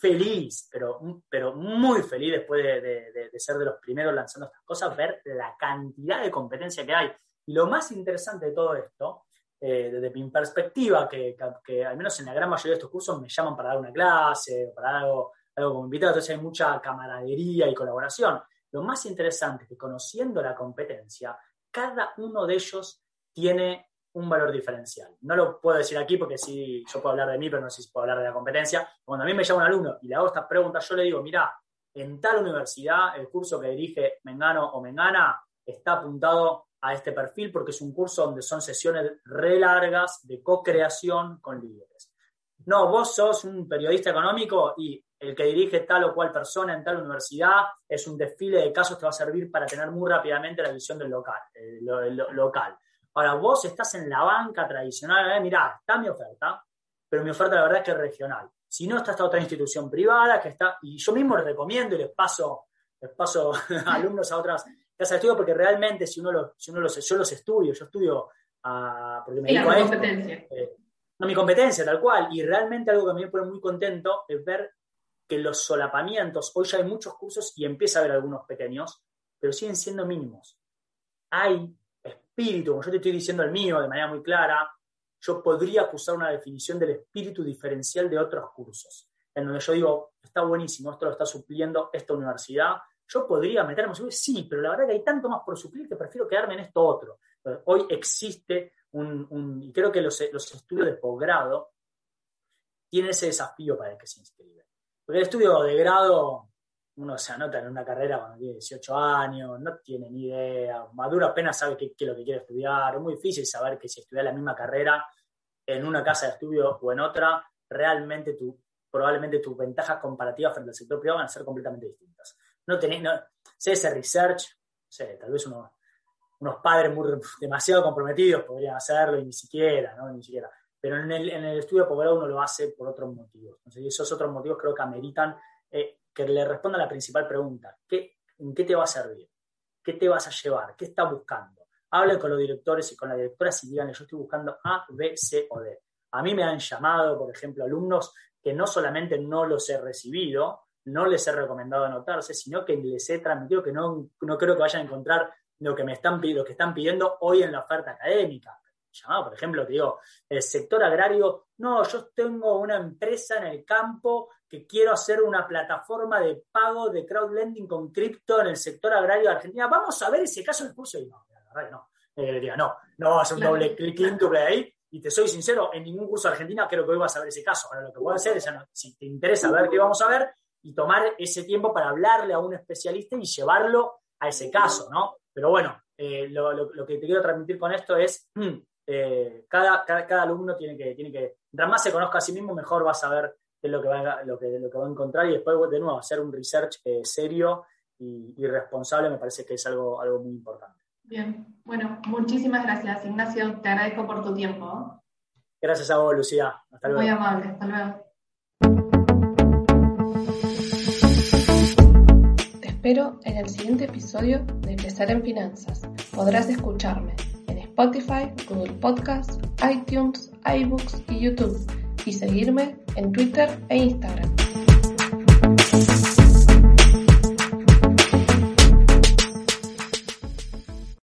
S2: feliz, pero, pero muy feliz después de, de, ser de los primeros lanzando estas cosas, ver la cantidad de competencia que hay. Lo más interesante de todo esto eh, desde mi perspectiva, que, al menos en la gran mayoría de estos cursos me llaman para dar una clase, para algo, algo como invitado, entonces hay mucha camaradería y colaboración. Lo más interesante es que conociendo la competencia, cada uno de ellos tiene un valor diferencial. No lo puedo decir aquí porque sí, yo puedo hablar de mí, pero no sé si puedo hablar de la competencia. Cuando a mí me llama un alumno y le hago estas preguntas, yo le digo, mira, en tal universidad el curso que dirige Mengano o Mengana está apuntado a este perfil porque es un curso donde son sesiones re largas de co-creación con líderes. No, vos sos un periodista económico y el que dirige tal o cual persona en tal universidad es un desfile de casos que va a servir para tener muy rápidamente la visión del local. Eh, local. Ahora, vos estás en la banca tradicional, eh, mirá, está mi oferta, pero mi oferta la verdad es que es regional. Si no, está esta otra institución privada que está, y yo mismo les recomiendo y les paso, les paso (laughs) alumnos a otras de estudio porque realmente si uno, lo, si uno los, yo los estudio, yo estudio a, porque me dedico a esto, eh, no mi competencia tal cual, y realmente algo que me pone muy contento es ver que los solapamientos, hoy ya hay muchos cursos y empieza a haber algunos pequeños, pero siguen siendo mínimos. Hay espíritu, como yo te estoy diciendo el mío de manera muy clara, yo podría acusar una definición del espíritu diferencial de otros cursos, en donde yo digo, está buenísimo, esto lo está supliendo esta universidad, yo podría meterme, sí, pero la verdad que hay tanto más por suplir que prefiero quedarme en esto otro. Hoy existe un, y creo que los, estudios de posgrado tienen ese desafío para el que se inscribe. Porque el estudio de grado, uno se anota en una carrera cuando tiene 18 años, no tiene ni idea, maduro apenas sabe qué, es lo que quiere estudiar, es muy difícil saber que si estudia la misma carrera en una casa de estudio o en otra, realmente tu, probablemente tus ventajas comparativas frente al sector privado van a ser completamente distintas no tenés, no, research, tal vez unos, unos padres muy, demasiado comprometidos podrían hacerlo y ni siquiera, ¿no? Ni siquiera. Pero en el, en el estudio de posgrado uno lo hace por otros motivos. Entonces, esos otros motivos creo que ameritan eh, que le responda la principal pregunta. ¿qué, ¿En qué te va a servir? ¿Qué te vas a llevar? ¿Qué estás buscando? Hablen con los directores y con la directora y digan, yo estoy buscando A, B, C o D. A mí me han llamado, por ejemplo, alumnos que no solamente no los he recibido, no les he recomendado anotarse, sino que les he transmitido que no, no creo que vayan a encontrar lo que me están, lo que están pidiendo hoy en la oferta académica. Llamado, por ejemplo, te digo, el sector agrario, no, yo tengo una empresa en el campo que quiero hacer una plataforma de pago de crowdlending con cripto en el sector agrario de Argentina. Vamos a ver ese caso del curso. Y no, la verdad que no. Eh, diga, no, no vas a hacer un doble clic doble ahí. Y te soy sincero, en ningún curso de Argentina creo que hoy vas a ver ese caso. Ahora lo que voy a hacer es, si te interesa ver qué vamos a ver, y tomar ese tiempo para hablarle a un especialista y llevarlo a ese caso, ¿no? Pero bueno, eh, lo, que te quiero transmitir con esto es, mm, eh, cada, cada, alumno tiene que, tiene que, mientras más se conozca a sí mismo, mejor va a saber qué es lo que va, lo que, lo que va a encontrar y después, de nuevo, hacer un research eh, serio y, y, responsable me parece que es algo, algo muy importante.
S1: Bien, bueno, muchísimas gracias, Ignacio, te agradezco por tu tiempo.
S2: Gracias a vos, Lucía.
S1: Hasta luego. Muy amable, hasta luego. Espero en el siguiente episodio de Crecer en Finanzas. Podrás escucharme en Spotify, Google Podcasts, iTunes, iBooks y YouTube y seguirme en Twitter e Instagram.